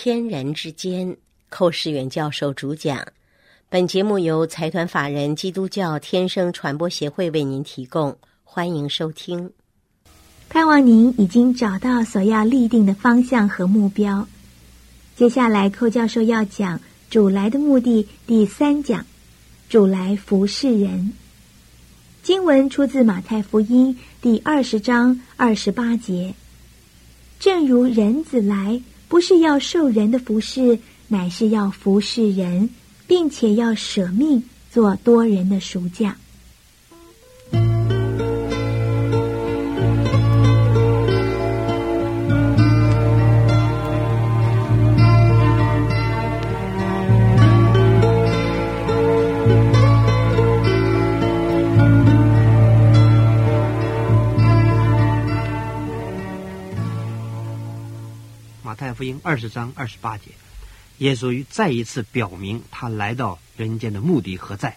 天人之间，寇世远教授主讲。本节目由财团法人基督教天生传播协会为您提供，欢迎收听。盼望您已经找到所要立定的方向和目标。接下来，寇教授要讲主来的目的第三讲：主来服侍人。经文出自马太福音第二十章二十八节。正如人子来，不是要受人的服侍，乃是要服侍人，并且要舍命做多人的赎价。福音二十章二十八节，耶稣再一次表明他来到人间的目的何在。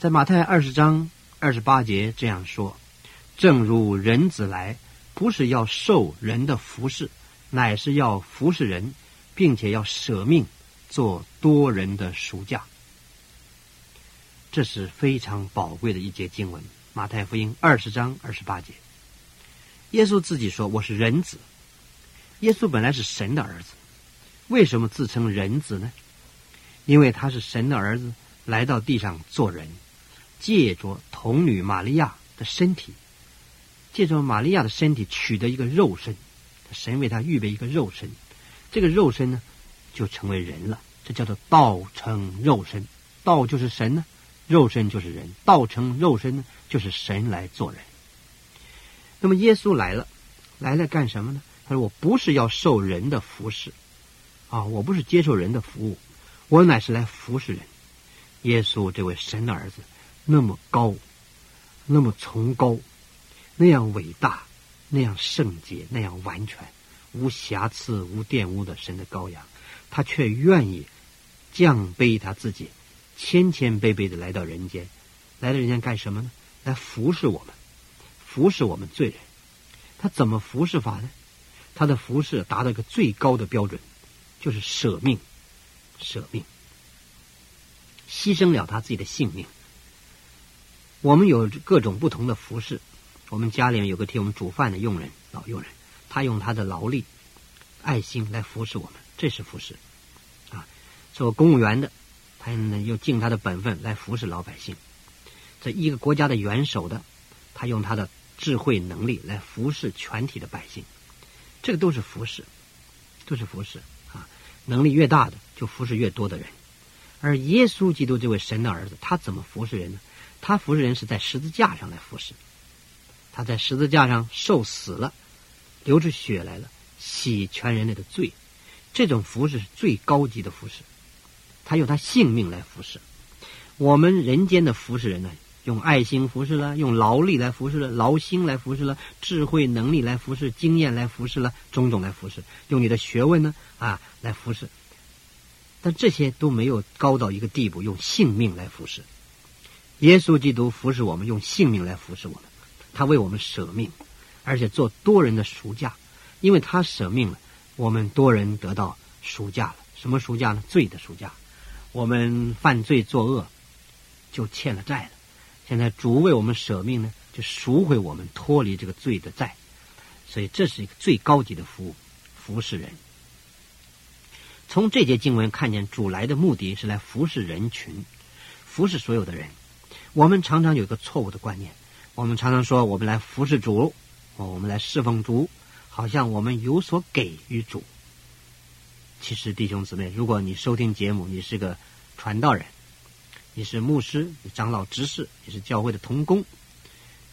在马太二十章二十八节这样说：“正如人子来，不是要受人的服侍，乃是要服侍人，并且要舍命做多人的赎价。”这是非常宝贵的一节经文。马太福音二十章二十八节，耶稣自己说：“我是人子。”耶稣本来是神的儿子，为什么自称人子呢？因为他是神的儿子，来到地上做人，借着童女玛利亚的身体，借着玛利亚的身体取得一个肉身，神为他预备一个肉身，这个肉身呢，就成为人了。这叫做道成肉身，道就是神呢，肉身就是人，道成肉身呢，就是神来做人。那么耶稣来了，来了干什么呢？他说：“我不是要受人的服侍，啊，我不是接受人的服务，我乃是来服侍人。耶稣这位神的儿子，那么高，那么崇高，那样伟大，那样圣洁，那样完全，无瑕疵、无玷污的神的羔羊，他却愿意降卑他自己，谦谦卑卑的来到人间，来到人间干什么呢？来服侍我们，服侍我们罪人。他怎么服侍法呢？”他的服饰达到一个最高的标准，就是舍命，舍命，牺牲了他自己的性命。我们有各种不同的服饰，我们家里面有个替我们煮饭的佣人，老佣人，他用他的劳力、爱心来服侍我们，这是服侍。啊，做公务员的，他又尽他的本分来服侍老百姓。这一个国家的元首的，他用他的智慧能力来服侍全体的百姓。这个都是服饰，都是服饰啊！能力越大的，就服侍越多的人。而耶稣基督这位神的儿子，他怎么服侍人呢？他服侍人是在十字架上来服侍，他在十字架上受死了，流出血来了，洗全人类的罪。这种服侍是最高级的服侍，他用他性命来服侍。我们人间的服侍人呢？用爱心服侍了，用劳力来服侍了，劳心来服侍了，智慧能力来服侍，经验来服侍了，种种来服侍，用你的学问呢啊来服侍。但这些都没有高到一个地步，用性命来服侍。耶稣基督服侍我们，用性命来服侍我们，他为我们舍命，而且做多人的赎价，因为他舍命了，我们多人得到赎价了。什么赎价呢？罪的赎价。我们犯罪作恶，就欠了债了。现在主为我们舍命呢，就赎回我们脱离这个罪的债，所以这是一个最高级的服务，服侍人。从这节经文看见主来的目的是来服侍人群，服侍所有的人。我们常常有一个错误的观念，我们常常说我们来服侍主，哦我们来侍奉主，好像我们有所给予主。其实弟兄姊妹，如果你收听节目，你是个传道人。你是牧师，你长老执事，你是教会的同工，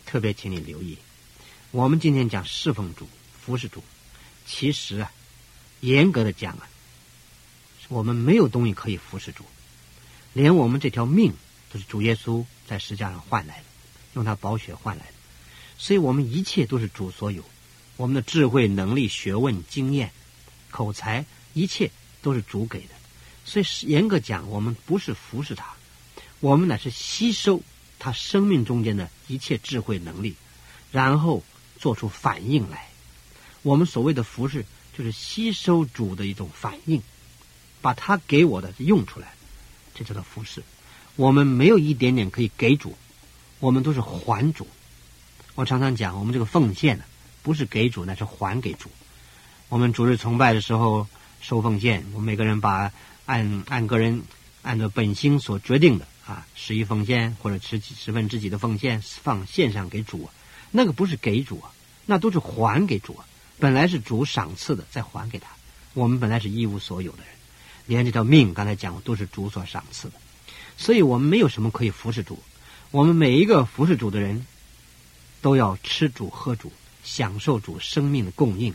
特别请你留意。我们今天讲侍奉主、服侍主，其实啊，严格的讲啊，我们没有东西可以服侍主，连我们这条命都是主耶稣在石架上换来的，用他宝血换来的，所以我们一切都是主所有，我们的智慧、能力、学问、经验、口才，一切都是主给的，所以严格讲，我们不是服侍他。我们乃是吸收他生命中间的一切智慧能力，然后做出反应来。我们所谓的服侍，就是吸收主的一种反应，把他给我的用出来，这叫做服侍。我们没有一点点可以给主，我们都是还主。我常常讲，我们这个奉献呢，不是给主，那是还给主。我们主日崇拜的时候收奉献，我们每个人把按按个人按照本心所决定的啊，十一奉献或者十几十分之几的奉献放献上给主，那个不是给主，那都是还给主。本来是主赏赐的，再还给他。我们本来是一无所有的人，连这条命刚才讲都是主所赏赐的，所以我们没有什么可以服侍主。我们每一个服侍主的人。都要吃主喝主，享受主生命的供应。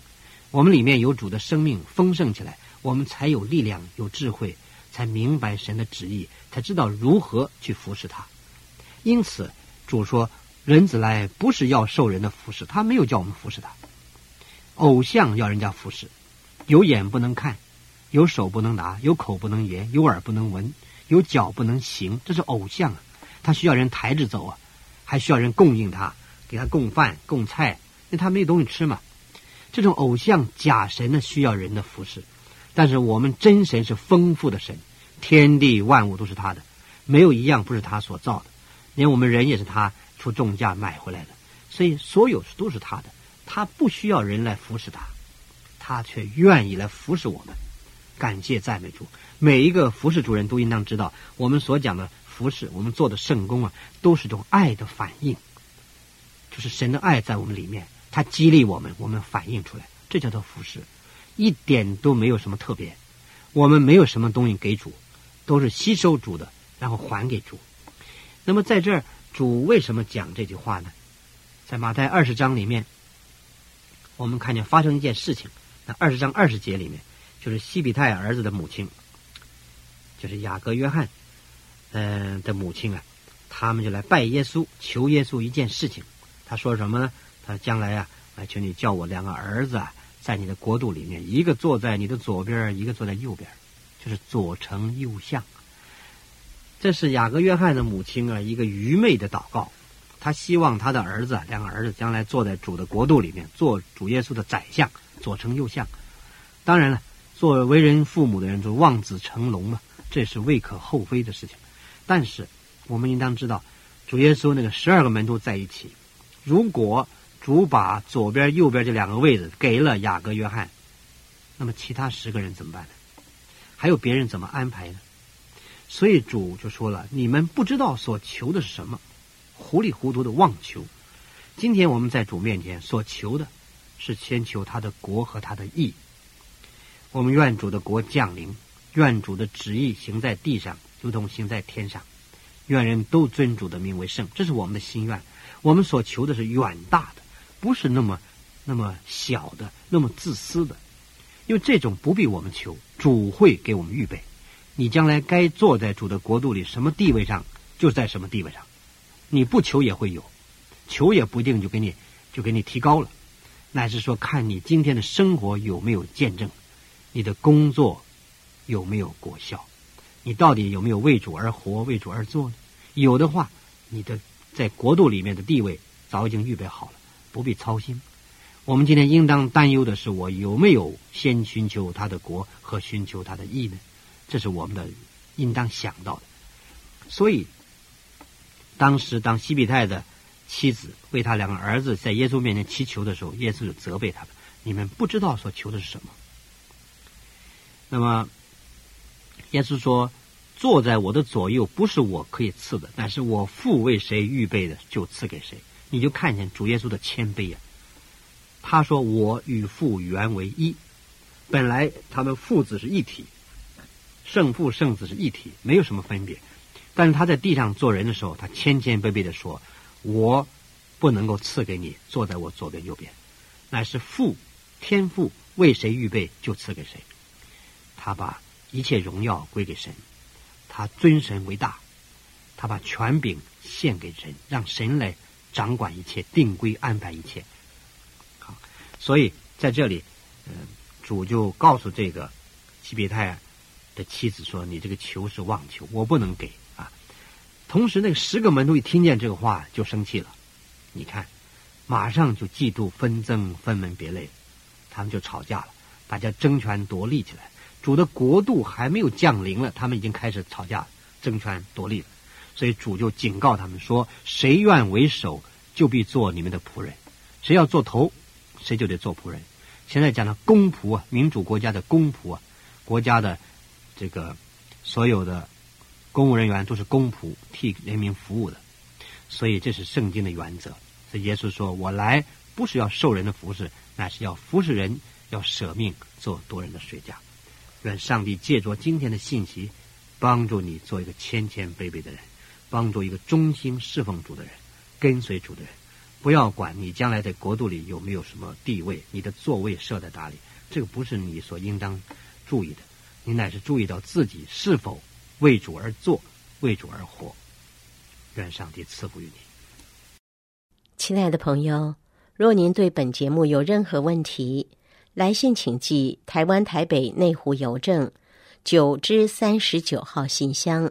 我们里面有主的生命丰盛起来，我们才有力量、有智慧，才明白神的旨意，才知道如何去服侍他。因此，主说：“人子来不是要受人的服侍，他没有叫我们服侍他。偶像要人家服侍，有眼不能看，有手不能拿，有口不能言，有耳不能闻，有脚不能行，这是偶像啊！他需要人抬着走啊，还需要人供应他。”给他供饭供菜，因为他没有东西吃嘛。这种偶像假神呢，需要人的服侍，但是我们真神是丰富的神，天地万物都是他的，没有一样不是他所造的，连我们人也是他出重价买回来的，所以所有都是他的，他不需要人来服侍他，他却愿意来服侍我们。感谢赞美主，每一个服侍主人都应当知道，我们所讲的服侍，我们做的圣功啊，都是种爱的反应。就是神的爱在我们里面，他激励我们，我们反映出来，这叫做服侍，一点都没有什么特别。我们没有什么东西给主，都是吸收主的，然后还给主。那么在这儿，主为什么讲这句话呢？在马太二十章里面，我们看见发生一件事情。那二十章二十节里面，就是西比泰儿子的母亲，就是雅各约翰，嗯的母亲啊，他们就来拜耶稣，求耶稣一件事情。他说什么呢？他将来啊，来求你叫我两个儿子啊，在你的国度里面，一个坐在你的左边，一个坐在右边，就是左丞右相。这是雅各约翰的母亲啊，一个愚昧的祷告。他希望他的儿子，两个儿子将来坐在主的国度里面，做主耶稣的宰相，左丞右相。当然了，做为人父母的人就望子成龙嘛，这是未可厚非的事情。但是我们应当知道，主耶稣那个十二个门徒在一起。如果主把左边、右边这两个位子给了雅各、约翰，那么其他十个人怎么办呢？还有别人怎么安排呢？所以主就说了：“你们不知道所求的是什么，糊里糊涂的妄求。今天我们在主面前所求的，是先求他的国和他的义。我们愿主的国降临，愿主的旨意行在地上，如同行在天上。愿人都尊主的名为圣，这是我们的心愿。”我们所求的是远大的，不是那么那么小的、那么自私的，因为这种不必我们求，主会给我们预备。你将来该坐在主的国度里什么地位上，就在什么地位上。你不求也会有，求也不一定就给你就给你提高了。乃是说，看你今天的生活有没有见证，你的工作有没有果效，你到底有没有为主而活、为主而做呢？有的话，你的。在国度里面的地位早已经预备好了，不必操心。我们今天应当担忧的是，我有没有先寻求他的国和寻求他的义呢？这是我们的应当想到的。所以，当时当西比泰的妻子为他两个儿子在耶稣面前祈求的时候，耶稣就责备他们：“你们不知道所求的是什么。”那么，耶稣说。坐在我的左右，不是我可以赐的，但是我父为谁预备的，就赐给谁。你就看见主耶稣的谦卑呀。他说：“我与父原为一。”本来他们父子是一体，圣父圣子是一体，没有什么分别。但是他在地上做人的时候，他谦谦卑卑的说：“我不能够赐给你坐在我左边右边，乃是父天父为谁预备，就赐给谁。”他把一切荣耀归给神。他尊神为大，他把权柄献给神，让神来掌管一切，定规安排一切。好，所以在这里，嗯，主就告诉这个西比泰的妻子说：“你这个求是妄求，我不能给啊。”同时，那个十个门徒一听见这个话就生气了。你看，马上就嫉妒纷争，分门别类，他们就吵架了。大家争权夺利起来。主的国度还没有降临了，他们已经开始吵架、争权夺利了。所以主就警告他们说：“谁愿为首，就必做你们的仆人；谁要做头，谁就得做仆人。”现在讲的公仆啊，民主国家的公仆啊，国家的这个所有的公务人员都是公仆，替人民服务的。所以这是圣经的原则。所以耶稣说：“我来不是要受人的服侍，乃是要服侍人，要舍命做多人的水家。”愿上帝借着今天的信息，帮助你做一个谦谦卑卑的人，帮助一个忠心侍奉主的人，跟随主的人。不要管你将来在国度里有没有什么地位，你的座位设在哪里，这个不是你所应当注意的。你乃是注意到自己是否为主而做，为主而活。愿上帝赐福于你，亲爱的朋友。若您对本节目有任何问题，来信请寄台湾台北内湖邮政九之三十九号信箱，